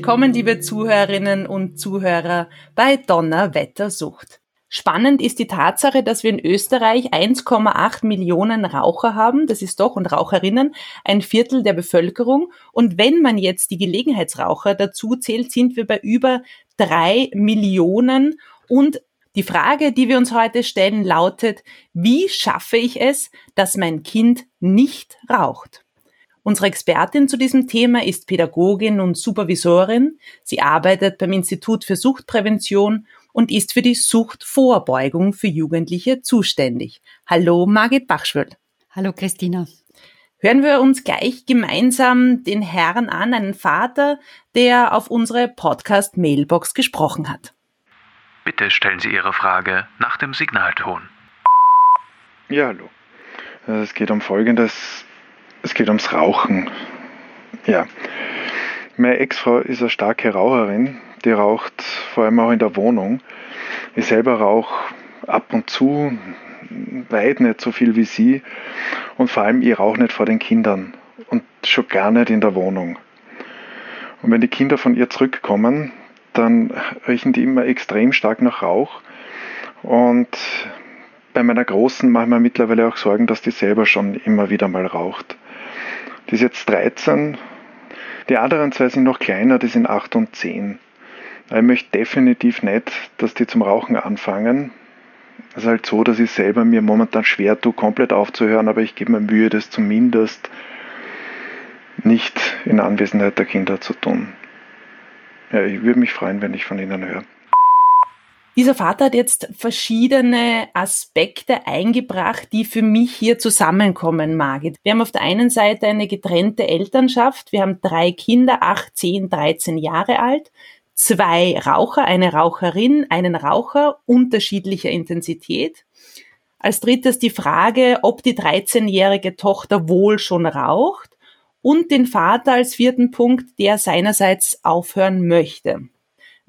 Willkommen, liebe Zuhörerinnen und Zuhörer bei Donnerwettersucht. Spannend ist die Tatsache, dass wir in Österreich 1,8 Millionen Raucher haben, das ist doch, und Raucherinnen, ein Viertel der Bevölkerung. Und wenn man jetzt die Gelegenheitsraucher dazu zählt, sind wir bei über drei Millionen. Und die Frage, die wir uns heute stellen, lautet, wie schaffe ich es, dass mein Kind nicht raucht? Unsere Expertin zu diesem Thema ist Pädagogin und Supervisorin. Sie arbeitet beim Institut für Suchtprävention und ist für die Suchtvorbeugung für Jugendliche zuständig. Hallo Margit Bachschwöld. Hallo Christina. Hören wir uns gleich gemeinsam den Herrn an, einen Vater, der auf unsere Podcast-Mailbox gesprochen hat. Bitte stellen Sie Ihre Frage nach dem Signalton. Ja, hallo. Es geht um Folgendes. Es geht ums Rauchen. Ja. Meine Ex-Frau ist eine starke Raucherin. Die raucht vor allem auch in der Wohnung. Ich selber rauche ab und zu, weit nicht so viel wie sie. Und vor allem, ich rauche nicht vor den Kindern. Und schon gar nicht in der Wohnung. Und wenn die Kinder von ihr zurückkommen, dann riechen die immer extrem stark nach Rauch. Und bei meiner Großen mache ich mir mittlerweile auch Sorgen, dass die selber schon immer wieder mal raucht. Die ist jetzt 13. Die anderen zwei sind noch kleiner, die sind 8 und 10. Ich möchte definitiv nicht, dass die zum Rauchen anfangen. Es ist halt so, dass ich selber mir momentan schwer tue, komplett aufzuhören, aber ich gebe mir Mühe, das zumindest nicht in Anwesenheit der Kinder zu tun. Ja, ich würde mich freuen, wenn ich von Ihnen höre. Dieser Vater hat jetzt verschiedene Aspekte eingebracht, die für mich hier zusammenkommen, Margit. Wir haben auf der einen Seite eine getrennte Elternschaft. Wir haben drei Kinder, acht, zehn, dreizehn Jahre alt. Zwei Raucher, eine Raucherin, einen Raucher unterschiedlicher Intensität. Als drittes die Frage, ob die 13-jährige Tochter wohl schon raucht und den Vater als vierten Punkt, der seinerseits aufhören möchte.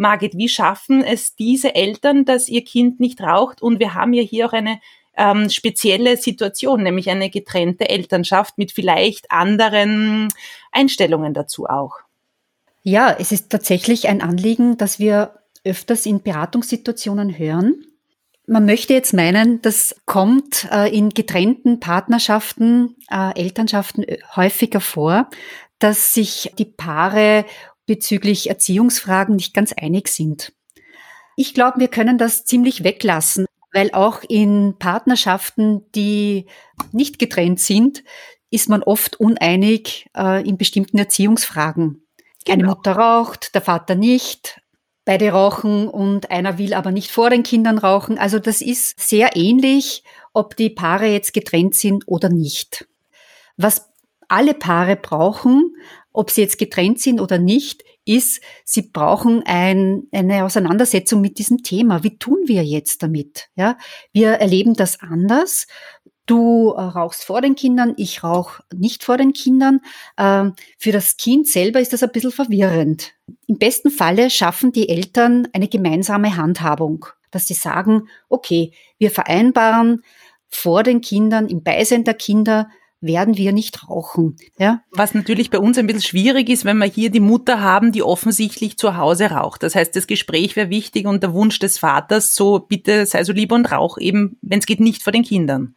Margit, wie schaffen es diese Eltern, dass ihr Kind nicht raucht? Und wir haben ja hier auch eine ähm, spezielle Situation, nämlich eine getrennte Elternschaft mit vielleicht anderen Einstellungen dazu auch. Ja, es ist tatsächlich ein Anliegen, dass wir öfters in Beratungssituationen hören. Man möchte jetzt meinen, das kommt äh, in getrennten Partnerschaften, äh, Elternschaften äh, häufiger vor, dass sich die Paare bezüglich Erziehungsfragen nicht ganz einig sind. Ich glaube, wir können das ziemlich weglassen, weil auch in Partnerschaften, die nicht getrennt sind, ist man oft uneinig äh, in bestimmten Erziehungsfragen. Genau. Eine Mutter raucht, der Vater nicht, beide rauchen und einer will aber nicht vor den Kindern rauchen. Also das ist sehr ähnlich, ob die Paare jetzt getrennt sind oder nicht. Was alle Paare brauchen, ob sie jetzt getrennt sind oder nicht, ist, sie brauchen ein, eine Auseinandersetzung mit diesem Thema. Wie tun wir jetzt damit? Ja, wir erleben das anders. Du äh, rauchst vor den Kindern, ich rauche nicht vor den Kindern. Ähm, für das Kind selber ist das ein bisschen verwirrend. Im besten Falle schaffen die Eltern eine gemeinsame Handhabung, dass sie sagen, okay, wir vereinbaren vor den Kindern, im Beisein der Kinder, werden wir nicht rauchen. Ja? Was natürlich bei uns ein bisschen schwierig ist, wenn wir hier die Mutter haben, die offensichtlich zu Hause raucht. Das heißt, das Gespräch wäre wichtig und der Wunsch des Vaters, so bitte sei so lieb und rauch eben, wenn es geht, nicht vor den Kindern.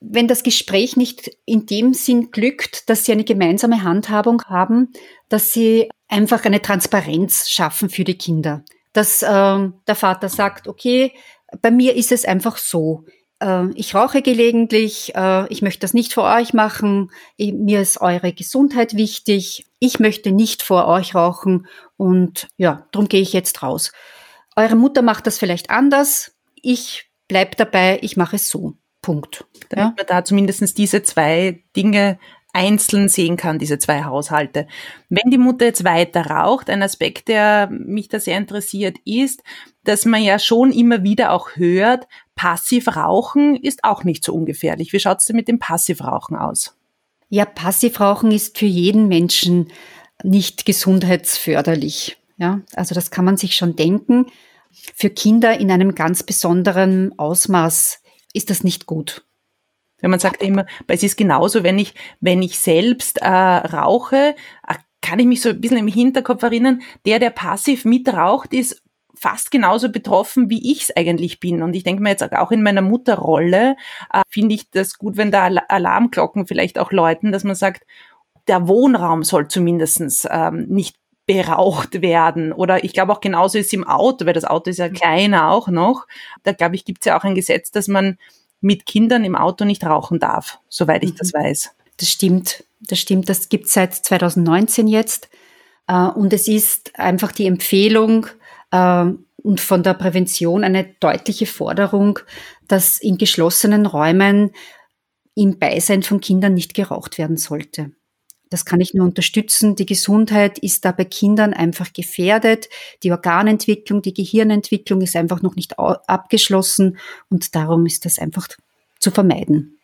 Wenn das Gespräch nicht in dem Sinn glückt, dass sie eine gemeinsame Handhabung haben, dass sie einfach eine Transparenz schaffen für die Kinder. Dass äh, der Vater sagt, okay, bei mir ist es einfach so äh, ich rauche gelegentlich, äh, ich möchte das nicht vor euch machen, mir ist eure Gesundheit wichtig, ich möchte nicht vor euch rauchen und ja, darum gehe ich jetzt raus. Eure Mutter macht das vielleicht anders, ich bleib dabei, ich mache es so. Punkt. Damit ja? man da zumindest diese zwei Dinge einzeln sehen kann, diese zwei Haushalte. Wenn die Mutter jetzt weiter raucht, ein Aspekt, der mich da sehr interessiert, ist, dass man ja schon immer wieder auch hört, Passivrauchen ist auch nicht so ungefährlich. Wie schaut es denn mit dem Passivrauchen aus? Ja, Passivrauchen ist für jeden Menschen nicht gesundheitsförderlich. Ja, also das kann man sich schon denken. Für Kinder in einem ganz besonderen Ausmaß ist das nicht gut. Wenn man sagt immer, es ist genauso, wenn ich, wenn ich selbst äh, rauche, äh, kann ich mich so ein bisschen im Hinterkopf erinnern, der, der passiv mitraucht, ist fast genauso betroffen, wie ich es eigentlich bin. Und ich denke mir jetzt auch in meiner Mutterrolle, äh, finde ich das gut, wenn da Alarmglocken vielleicht auch läuten, dass man sagt, der Wohnraum soll zumindestens ähm, nicht beraucht werden. Oder ich glaube auch genauso ist es im Auto, weil das Auto ist ja kleiner auch noch. Da glaube ich, gibt es ja auch ein Gesetz, dass man mit Kindern im Auto nicht rauchen darf, soweit ich mhm. das weiß. Das stimmt, das stimmt. Das gibt es seit 2019 jetzt. Äh, und es ist einfach die Empfehlung und von der Prävention eine deutliche Forderung, dass in geschlossenen Räumen im Beisein von Kindern nicht geraucht werden sollte. Das kann ich nur unterstützen. Die Gesundheit ist da bei Kindern einfach gefährdet. Die Organentwicklung, die Gehirnentwicklung ist einfach noch nicht abgeschlossen und darum ist das einfach zu vermeiden.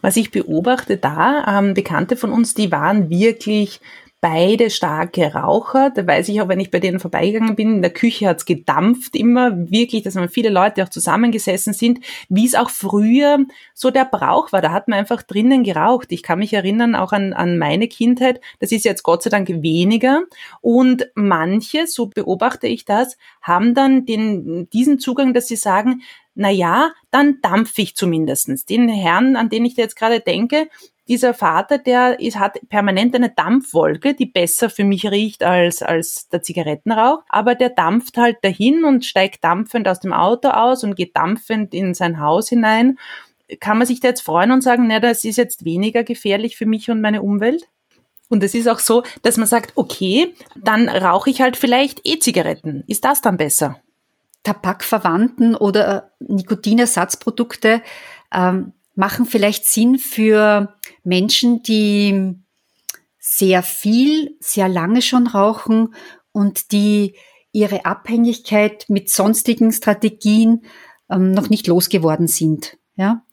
Was ich beobachte da, ähm, Bekannte von uns, die waren wirklich beide starke Raucher. Da weiß ich auch, wenn ich bei denen vorbeigegangen bin, in der Küche hat's gedampft immer, wirklich, dass man viele Leute auch zusammengesessen sind, wie es auch früher so der Brauch war. Da hat man einfach drinnen geraucht. Ich kann mich erinnern auch an, an meine Kindheit. Das ist jetzt Gott sei Dank weniger. Und manche, so beobachte ich das, haben dann den, diesen Zugang, dass sie sagen, na ja, dann dampfe ich zumindestens. Den Herrn, an den ich jetzt gerade denke, dieser Vater, der ist, hat permanent eine Dampfwolke, die besser für mich riecht als, als der Zigarettenrauch, aber der dampft halt dahin und steigt dampfend aus dem Auto aus und geht dampfend in sein Haus hinein. Kann man sich da jetzt freuen und sagen, na, das ist jetzt weniger gefährlich für mich und meine Umwelt? Und es ist auch so, dass man sagt, okay, dann rauche ich halt vielleicht E-Zigaretten. Ist das dann besser? Tabakverwandten oder Nikotinersatzprodukte ähm, machen vielleicht Sinn für Menschen, die sehr viel, sehr lange schon rauchen und die ihre Abhängigkeit mit sonstigen Strategien ähm, noch nicht losgeworden sind. Ja?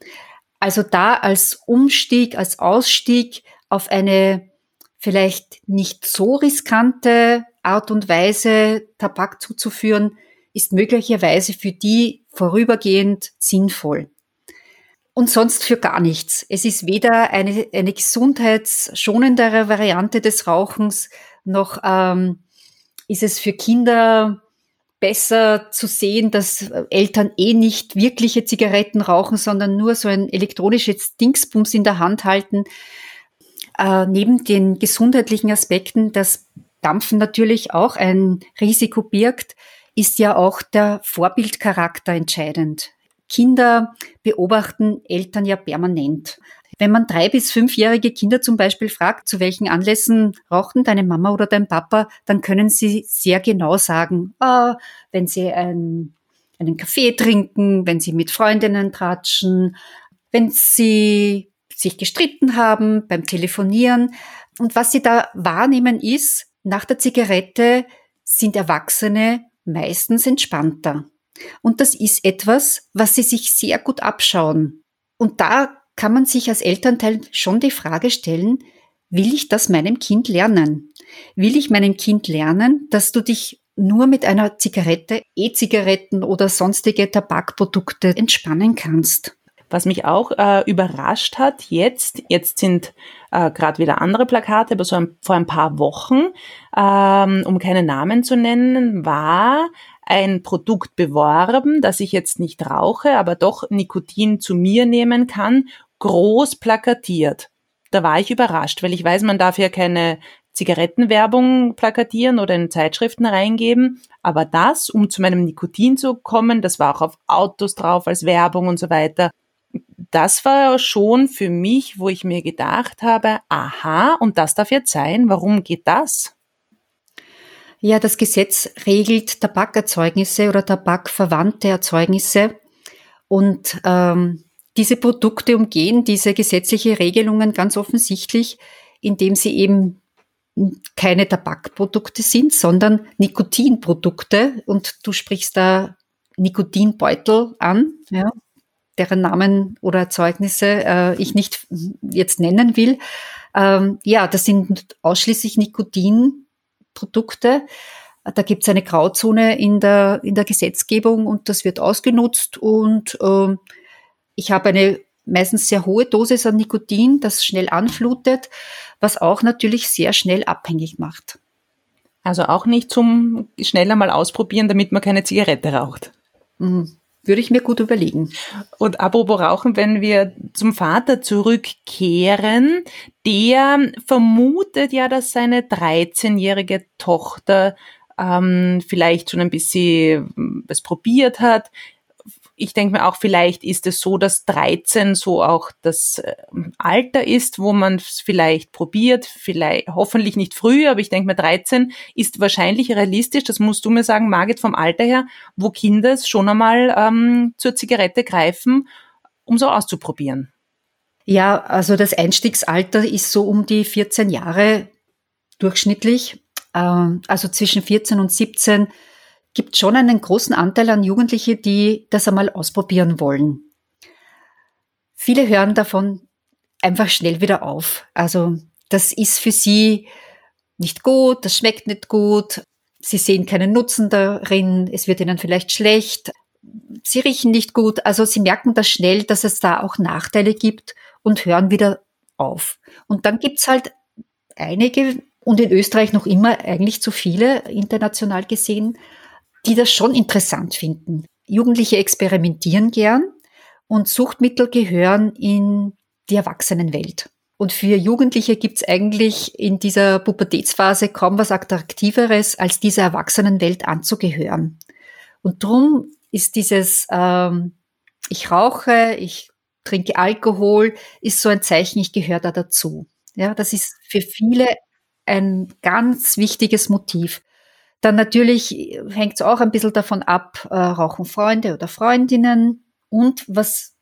Also da als Umstieg, als Ausstieg auf eine vielleicht nicht so riskante Art und Weise Tabak zuzuführen, ist möglicherweise für die vorübergehend sinnvoll und sonst für gar nichts. Es ist weder eine, eine gesundheitsschonendere Variante des Rauchens, noch ähm, ist es für Kinder besser zu sehen, dass Eltern eh nicht wirkliche Zigaretten rauchen, sondern nur so ein elektronisches Dingsbums in der Hand halten. Äh, neben den gesundheitlichen Aspekten, das Dampfen natürlich auch ein Risiko birgt, ist ja auch der Vorbildcharakter entscheidend. Kinder beobachten Eltern ja permanent. Wenn man drei bis fünfjährige Kinder zum Beispiel fragt, zu welchen Anlässen rauchten deine Mama oder dein Papa, dann können sie sehr genau sagen, ah, wenn sie ein, einen Kaffee trinken, wenn sie mit Freundinnen tratschen, wenn sie sich gestritten haben beim Telefonieren. Und was sie da wahrnehmen ist, nach der Zigarette sind Erwachsene meistens entspannter. Und das ist etwas, was sie sich sehr gut abschauen. Und da kann man sich als Elternteil schon die Frage stellen, will ich das meinem Kind lernen? Will ich meinem Kind lernen, dass du dich nur mit einer Zigarette, E-Zigaretten oder sonstige Tabakprodukte entspannen kannst? Was mich auch äh, überrascht hat, jetzt, jetzt sind äh, gerade wieder andere Plakate, aber so ein, vor ein paar Wochen, ähm, um keine Namen zu nennen, war ein Produkt beworben, das ich jetzt nicht rauche, aber doch Nikotin zu mir nehmen kann, groß plakatiert. Da war ich überrascht, weil ich weiß, man darf ja keine Zigarettenwerbung plakatieren oder in Zeitschriften reingeben. Aber das, um zu meinem Nikotin zu kommen, das war auch auf Autos drauf als Werbung und so weiter. Das war schon für mich, wo ich mir gedacht habe, aha, und das darf jetzt sein, warum geht das? Ja, das Gesetz regelt Tabakerzeugnisse oder tabakverwandte Erzeugnisse und ähm, diese Produkte umgehen diese gesetzliche Regelungen ganz offensichtlich, indem sie eben keine Tabakprodukte sind, sondern Nikotinprodukte. Und du sprichst da Nikotinbeutel an, ja, deren Namen oder Erzeugnisse äh, ich nicht jetzt nennen will. Ähm, ja, das sind ausschließlich Nikotinprodukte. Da gibt es eine Grauzone in der, in der Gesetzgebung und das wird ausgenutzt. Und ähm, ich habe eine meistens sehr hohe Dosis an Nikotin, das schnell anflutet, was auch natürlich sehr schnell abhängig macht. Also auch nicht zum schneller mal ausprobieren, damit man keine Zigarette raucht. Mhm. Würde ich mir gut überlegen. Und apropos Rauchen, wenn wir zum Vater zurückkehren, der vermutet ja, dass seine 13-jährige Tochter ähm, vielleicht schon ein bisschen was probiert hat ich denke mir auch, vielleicht ist es so, dass 13 so auch das ähm, Alter ist, wo man es vielleicht probiert, vielleicht hoffentlich nicht früh, aber ich denke mir, 13 ist wahrscheinlich realistisch, das musst du mir sagen, Margit, vom Alter her, wo Kinder schon einmal ähm, zur Zigarette greifen, um so auszuprobieren. Ja, also das Einstiegsalter ist so um die 14 Jahre durchschnittlich, ähm, also zwischen 14 und 17 gibt schon einen großen Anteil an Jugendliche, die das einmal ausprobieren wollen. Viele hören davon einfach schnell wieder auf. Also das ist für sie nicht gut, das schmeckt nicht gut, sie sehen keinen Nutzen darin, es wird ihnen vielleicht schlecht, sie riechen nicht gut. Also sie merken das schnell, dass es da auch Nachteile gibt und hören wieder auf. Und dann gibt's halt einige und in Österreich noch immer eigentlich zu viele international gesehen, die das schon interessant finden. Jugendliche experimentieren gern und Suchtmittel gehören in die Erwachsenenwelt. Und für Jugendliche gibt es eigentlich in dieser Pubertätsphase kaum was Attraktiveres, als dieser Erwachsenenwelt anzugehören. Und drum ist dieses ähm, Ich rauche, ich trinke Alkohol, ist so ein Zeichen, ich gehöre da dazu. Ja, das ist für viele ein ganz wichtiges Motiv. Dann natürlich hängt es auch ein bisschen davon ab, äh, rauchen Freunde oder Freundinnen. Und was,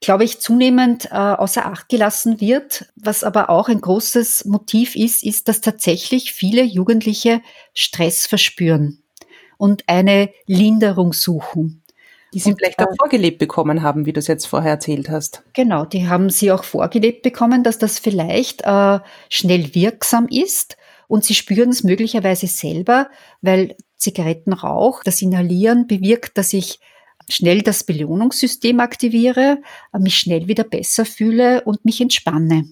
glaube ich, zunehmend äh, außer Acht gelassen wird, was aber auch ein großes Motiv ist, ist, dass tatsächlich viele Jugendliche Stress verspüren und eine Linderung suchen. Die sie und, vielleicht auch äh, vorgelebt bekommen haben, wie du es jetzt vorher erzählt hast. Genau, die haben sie auch vorgelebt bekommen, dass das vielleicht äh, schnell wirksam ist und sie spüren es möglicherweise selber, weil Zigarettenrauch, das Inhalieren bewirkt, dass ich schnell das Belohnungssystem aktiviere, mich schnell wieder besser fühle und mich entspanne.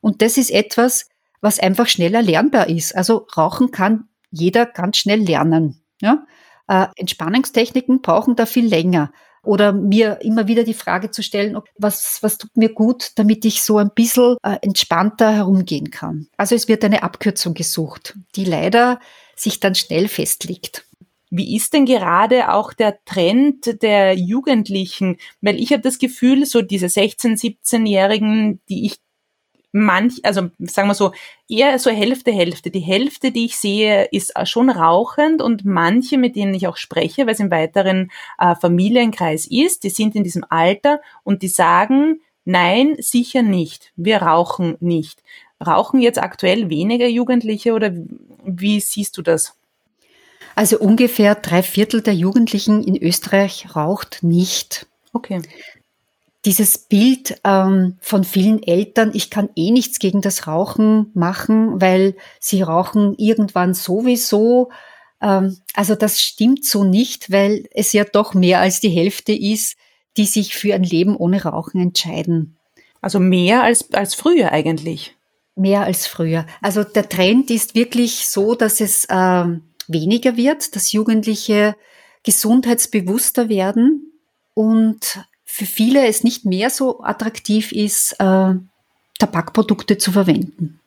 Und das ist etwas, was einfach schneller lernbar ist. Also Rauchen kann jeder ganz schnell lernen. Ja? Äh, Entspannungstechniken brauchen da viel länger oder mir immer wieder die Frage zu stellen, was, was tut mir gut, damit ich so ein bisschen äh, entspannter herumgehen kann. Also es wird eine Abkürzung gesucht, die leider sich dann schnell festlegt. Wie ist denn gerade auch der Trend der Jugendlichen? Weil ich habe das Gefühl, so diese 16-, 17-Jährigen, die ich manch, also sagen wir so, eher so Hälfte, Hälfte. Die Hälfte, die ich sehe, ist schon rauchend und manche, mit denen ich auch spreche, weil es im weiteren äh, Familienkreis ist, die sind in diesem Alter und die sagen, nein, sicher nicht, wir rauchen nicht. Rauchen jetzt aktuell weniger Jugendliche oder wie siehst du das? Also ungefähr drei Viertel der Jugendlichen in Österreich raucht nicht. Okay dieses Bild ähm, von vielen Eltern, ich kann eh nichts gegen das Rauchen machen, weil sie rauchen irgendwann sowieso. Ähm, also das stimmt so nicht, weil es ja doch mehr als die Hälfte ist, die sich für ein Leben ohne Rauchen entscheiden. Also mehr als, als früher eigentlich. Mehr als früher. Also der Trend ist wirklich so, dass es ähm, weniger wird, dass Jugendliche gesundheitsbewusster werden und für viele es nicht mehr so attraktiv ist, äh, Tabakprodukte zu verwenden.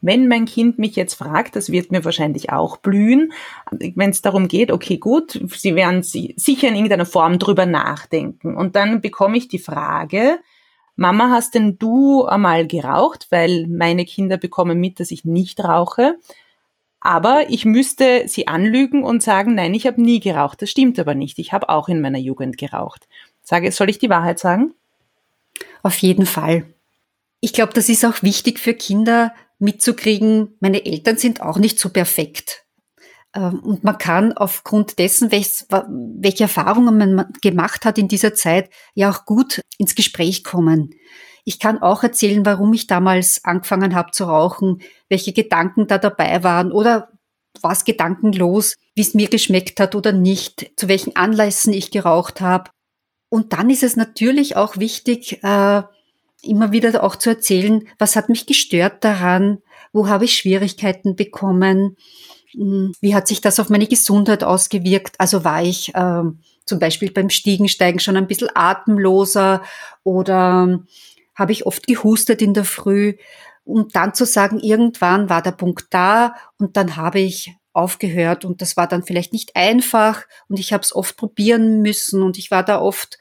Wenn mein Kind mich jetzt fragt, das wird mir wahrscheinlich auch blühen, wenn es darum geht, okay, gut, sie werden sicher in irgendeiner Form drüber nachdenken. Und dann bekomme ich die Frage, Mama, hast denn du einmal geraucht? Weil meine Kinder bekommen mit, dass ich nicht rauche. Aber ich müsste sie anlügen und sagen, nein, ich habe nie geraucht. Das stimmt aber nicht. Ich habe auch in meiner Jugend geraucht. Sage, soll ich die Wahrheit sagen? Auf jeden Fall. Ich glaube, das ist auch wichtig für Kinder, mitzukriegen, meine Eltern sind auch nicht so perfekt. Ähm, und man kann aufgrund dessen, welche Erfahrungen man gemacht hat in dieser Zeit, ja auch gut ins Gespräch kommen. Ich kann auch erzählen, warum ich damals angefangen habe zu rauchen, welche Gedanken da dabei waren oder was gedankenlos, wie es mir geschmeckt hat oder nicht, zu welchen Anlässen ich geraucht habe. Und dann ist es natürlich auch wichtig, äh, immer wieder auch zu erzählen, was hat mich gestört daran, wo habe ich Schwierigkeiten bekommen, hm, wie hat sich das auf meine Gesundheit ausgewirkt? Also war ich äh, zum Beispiel beim Stiegensteigen schon ein bisschen atemloser oder habe ich oft gehustet in der Früh, um dann zu sagen, irgendwann war der Punkt da und dann habe ich aufgehört und das war dann vielleicht nicht einfach und ich habe es oft probieren müssen und ich war da oft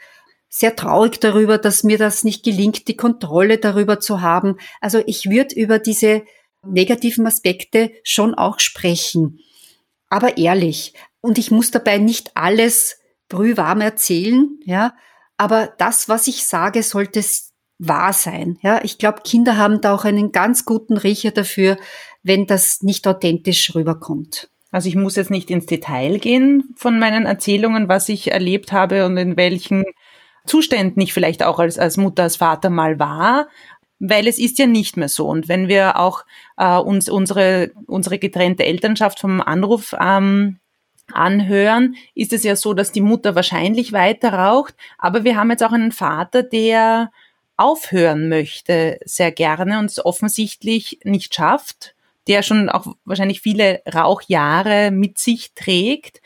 sehr traurig darüber, dass mir das nicht gelingt, die Kontrolle darüber zu haben. Also ich würde über diese negativen Aspekte schon auch sprechen, aber ehrlich. Und ich muss dabei nicht alles brühwarm erzählen, ja. Aber das, was ich sage, sollte wahr sein. Ja, ich glaube, Kinder haben da auch einen ganz guten Riecher dafür, wenn das nicht authentisch rüberkommt. Also ich muss jetzt nicht ins Detail gehen von meinen Erzählungen, was ich erlebt habe und in welchen Zuständen ich vielleicht auch als, als Mutter, als Vater mal war, weil es ist ja nicht mehr so. Und wenn wir auch äh, uns unsere, unsere getrennte Elternschaft vom Anruf ähm, anhören, ist es ja so, dass die Mutter wahrscheinlich weiter raucht, aber wir haben jetzt auch einen Vater, der aufhören möchte, sehr gerne und es offensichtlich nicht schafft, der schon auch wahrscheinlich viele Rauchjahre mit sich trägt.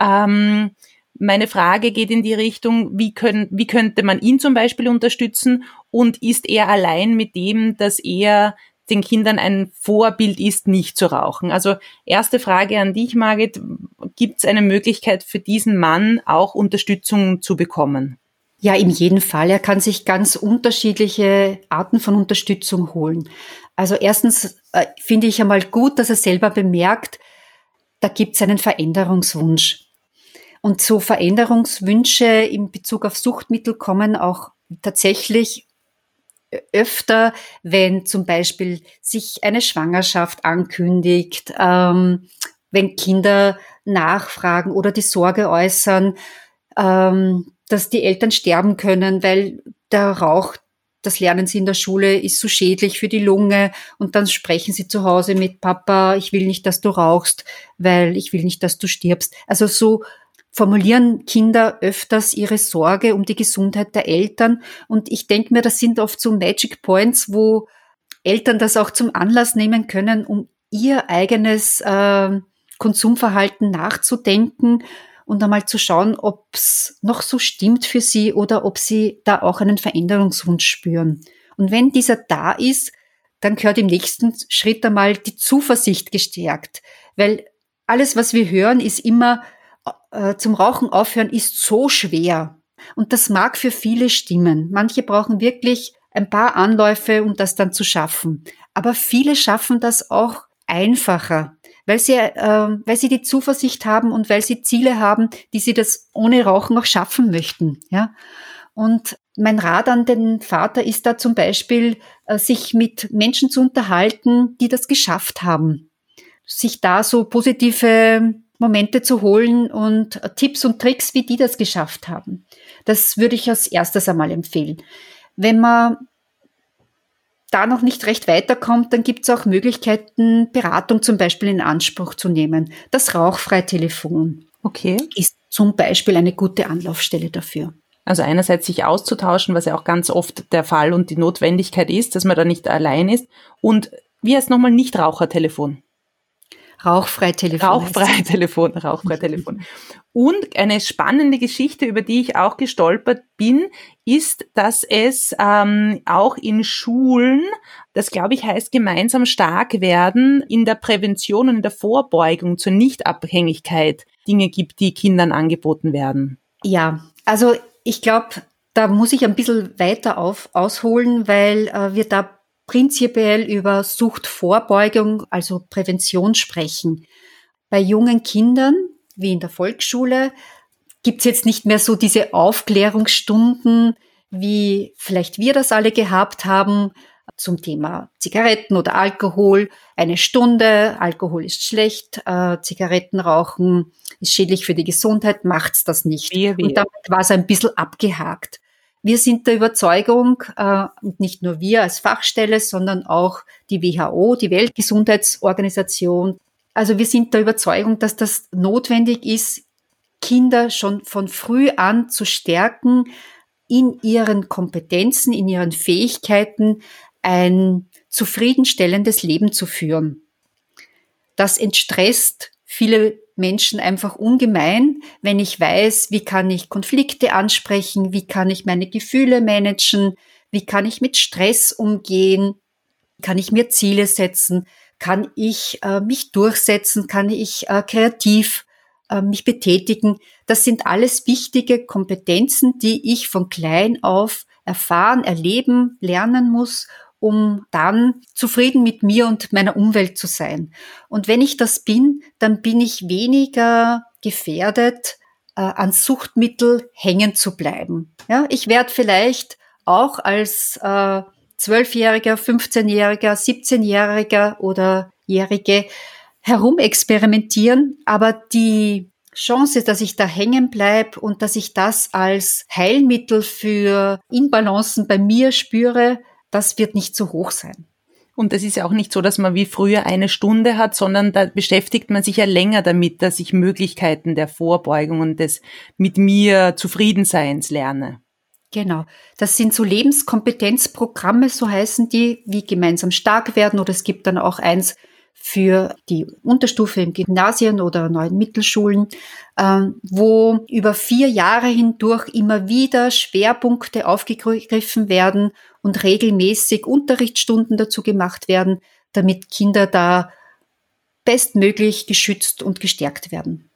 Ähm, meine Frage geht in die Richtung, wie, können, wie könnte man ihn zum Beispiel unterstützen und ist er allein mit dem, dass er den Kindern ein Vorbild ist, nicht zu rauchen? Also erste Frage an dich, Margit, gibt es eine Möglichkeit für diesen Mann auch Unterstützung zu bekommen? Ja, in jedem Fall. Er kann sich ganz unterschiedliche Arten von Unterstützung holen. Also erstens äh, finde ich einmal gut, dass er selber bemerkt, da gibt es einen Veränderungswunsch. Und so Veränderungswünsche in Bezug auf Suchtmittel kommen auch tatsächlich öfter, wenn zum Beispiel sich eine Schwangerschaft ankündigt, ähm, wenn Kinder nachfragen oder die Sorge äußern, ähm, dass die Eltern sterben können, weil der Rauch, das lernen sie in der Schule, ist so schädlich für die Lunge und dann sprechen sie zu Hause mit Papa, ich will nicht, dass du rauchst, weil ich will nicht, dass du stirbst. Also so formulieren Kinder öfters ihre Sorge um die Gesundheit der Eltern. Und ich denke mir, das sind oft so Magic Points, wo Eltern das auch zum Anlass nehmen können, um ihr eigenes äh, Konsumverhalten nachzudenken und einmal zu schauen, ob es noch so stimmt für sie oder ob sie da auch einen Veränderungswunsch spüren. Und wenn dieser da ist, dann gehört im nächsten Schritt einmal die Zuversicht gestärkt, weil alles, was wir hören, ist immer, äh, zum Rauchen aufhören ist so schwer. Und das mag für viele stimmen. Manche brauchen wirklich ein paar Anläufe, um das dann zu schaffen. Aber viele schaffen das auch einfacher, weil sie, äh, weil sie die Zuversicht haben und weil sie Ziele haben, die sie das ohne Rauchen auch schaffen möchten. Ja? Und mein Rat an den Vater ist da zum Beispiel, äh, sich mit Menschen zu unterhalten, die das geschafft haben. Sich da so positive Momente zu holen und Tipps und Tricks, wie die das geschafft haben. Das würde ich als erstes einmal empfehlen. Wenn man da noch nicht recht weiterkommt, dann gibt es auch Möglichkeiten, Beratung zum Beispiel in Anspruch zu nehmen. Das Rauchfreitelefon okay. ist zum Beispiel eine gute Anlaufstelle dafür. Also einerseits sich auszutauschen, was ja auch ganz oft der Fall und die Notwendigkeit ist, dass man da nicht allein ist. Und wie heißt nochmal Nichtrauchertelefon? Rauchfrei Telefon. Rauchfrei Telefon, rauchfrei Telefon. Und eine spannende Geschichte, über die ich auch gestolpert bin, ist, dass es ähm, auch in Schulen, das glaube ich heißt gemeinsam stark werden, in der Prävention und in der Vorbeugung zur Nichtabhängigkeit Dinge gibt, die Kindern angeboten werden. Ja, also ich glaube, da muss ich ein bisschen weiter auf, ausholen, weil äh, wir da prinzipiell über Suchtvorbeugung, also Prävention sprechen. Bei jungen Kindern, wie in der Volksschule, gibt es jetzt nicht mehr so diese Aufklärungsstunden, wie vielleicht wir das alle gehabt haben, zum Thema Zigaretten oder Alkohol. Eine Stunde, Alkohol ist schlecht, äh, Zigaretten rauchen ist schädlich für die Gesundheit, macht's das nicht. Wehe, wehe. Und damit war es ein bisschen abgehakt. Wir sind der Überzeugung, äh, und nicht nur wir als Fachstelle, sondern auch die WHO, die Weltgesundheitsorganisation. Also wir sind der Überzeugung, dass das notwendig ist, Kinder schon von früh an zu stärken, in ihren Kompetenzen, in ihren Fähigkeiten ein zufriedenstellendes Leben zu führen. Das entstresst viele Menschen einfach ungemein, wenn ich weiß, wie kann ich Konflikte ansprechen, wie kann ich meine Gefühle managen, wie kann ich mit Stress umgehen, kann ich mir Ziele setzen, kann ich äh, mich durchsetzen, kann ich äh, kreativ äh, mich betätigen. Das sind alles wichtige Kompetenzen, die ich von klein auf erfahren, erleben, lernen muss um dann zufrieden mit mir und meiner Umwelt zu sein. Und wenn ich das bin, dann bin ich weniger gefährdet, äh, an Suchtmittel hängen zu bleiben. Ja, ich werde vielleicht auch als äh, 12-Jähriger, 15-Jähriger, 17-Jähriger oder Jährige herumexperimentieren, aber die Chance, dass ich da hängen bleib und dass ich das als Heilmittel für Inbalancen bei mir spüre, das wird nicht so hoch sein. Und es ist ja auch nicht so, dass man wie früher eine Stunde hat, sondern da beschäftigt man sich ja länger damit, dass ich Möglichkeiten der Vorbeugung und des mit mir Zufriedenseins lerne. Genau. Das sind so Lebenskompetenzprogramme, so heißen die, wie gemeinsam stark werden. Oder es gibt dann auch eins für die Unterstufe im Gymnasien oder neuen Mittelschulen, ähm, wo über vier Jahre hindurch immer wieder Schwerpunkte aufgegriffen werden und regelmäßig Unterrichtsstunden dazu gemacht werden, damit Kinder da bestmöglich geschützt und gestärkt werden.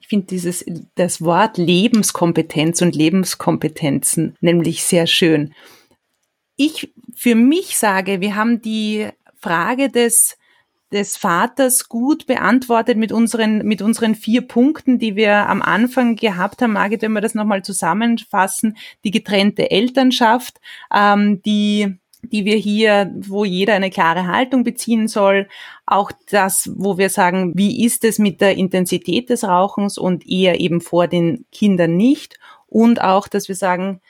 Ich finde dieses, das Wort Lebenskompetenz und Lebenskompetenzen nämlich sehr schön. Ich für mich sage, wir haben die Frage des des Vaters gut beantwortet mit unseren, mit unseren vier Punkten, die wir am Anfang gehabt haben. Margit, wenn wir das nochmal zusammenfassen, die getrennte Elternschaft, ähm, die die wir hier, wo jeder eine klare Haltung beziehen soll, auch das, wo wir sagen, wie ist es mit der Intensität des Rauchens und eher eben vor den Kindern nicht und auch, dass wir sagen,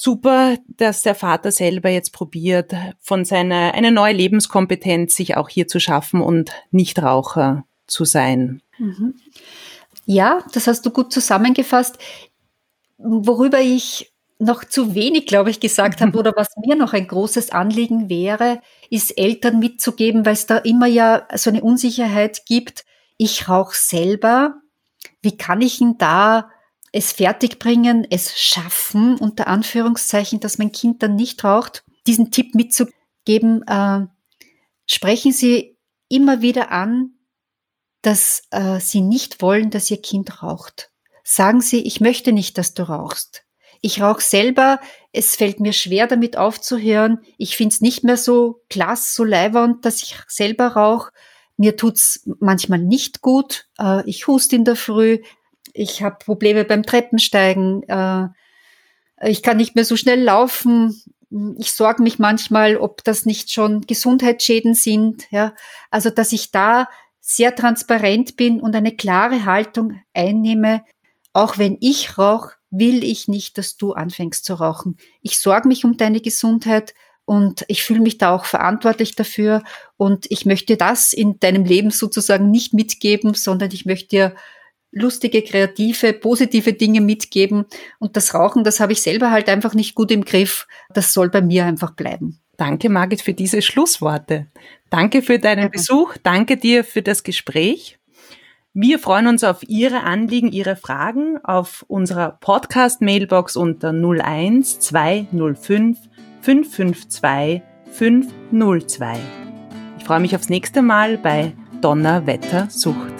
super, dass der Vater selber jetzt probiert, von seiner, eine neue Lebenskompetenz sich auch hier zu schaffen und Nichtraucher zu sein. Mhm. Ja, das hast du gut zusammengefasst. Worüber ich noch zu wenig, glaube ich, gesagt habe oder was mir noch ein großes Anliegen wäre, ist Eltern mitzugeben, weil es da immer ja so eine Unsicherheit gibt. Ich rauche selber. Wie kann ich ihn da es fertigbringen, es schaffen, unter Anführungszeichen, dass mein Kind dann nicht raucht, diesen Tipp mitzugeben, äh, sprechen Sie immer wieder an, dass äh, Sie nicht wollen, dass Ihr Kind raucht. Sagen Sie, ich möchte nicht, dass du rauchst. Ich rauche selber, es fällt mir schwer, damit aufzuhören. Ich finde es nicht mehr so klasse, so leibernd, dass ich selber rauche. Mir tut's manchmal nicht gut. Äh, ich hust in der Früh, ich habe Probleme beim Treppensteigen, äh, ich kann nicht mehr so schnell laufen. Ich sorge mich manchmal, ob das nicht schon Gesundheitsschäden sind. Ja, also dass ich da sehr transparent bin und eine klare Haltung einnehme. Auch wenn ich rauche, will ich nicht, dass du anfängst zu rauchen. Ich sorge mich um deine Gesundheit und ich fühle mich da auch verantwortlich dafür und ich möchte das in deinem Leben sozusagen nicht mitgeben, sondern ich möchte dir lustige, kreative, positive Dinge mitgeben. Und das Rauchen, das habe ich selber halt einfach nicht gut im Griff. Das soll bei mir einfach bleiben. Danke, Margit, für diese Schlussworte. Danke für deinen ja. Besuch. Danke dir für das Gespräch. Wir freuen uns auf Ihre Anliegen, Ihre Fragen auf unserer Podcast-Mailbox unter 01 205 552 502. Ich freue mich aufs nächste Mal bei Donnerwetter Sucht.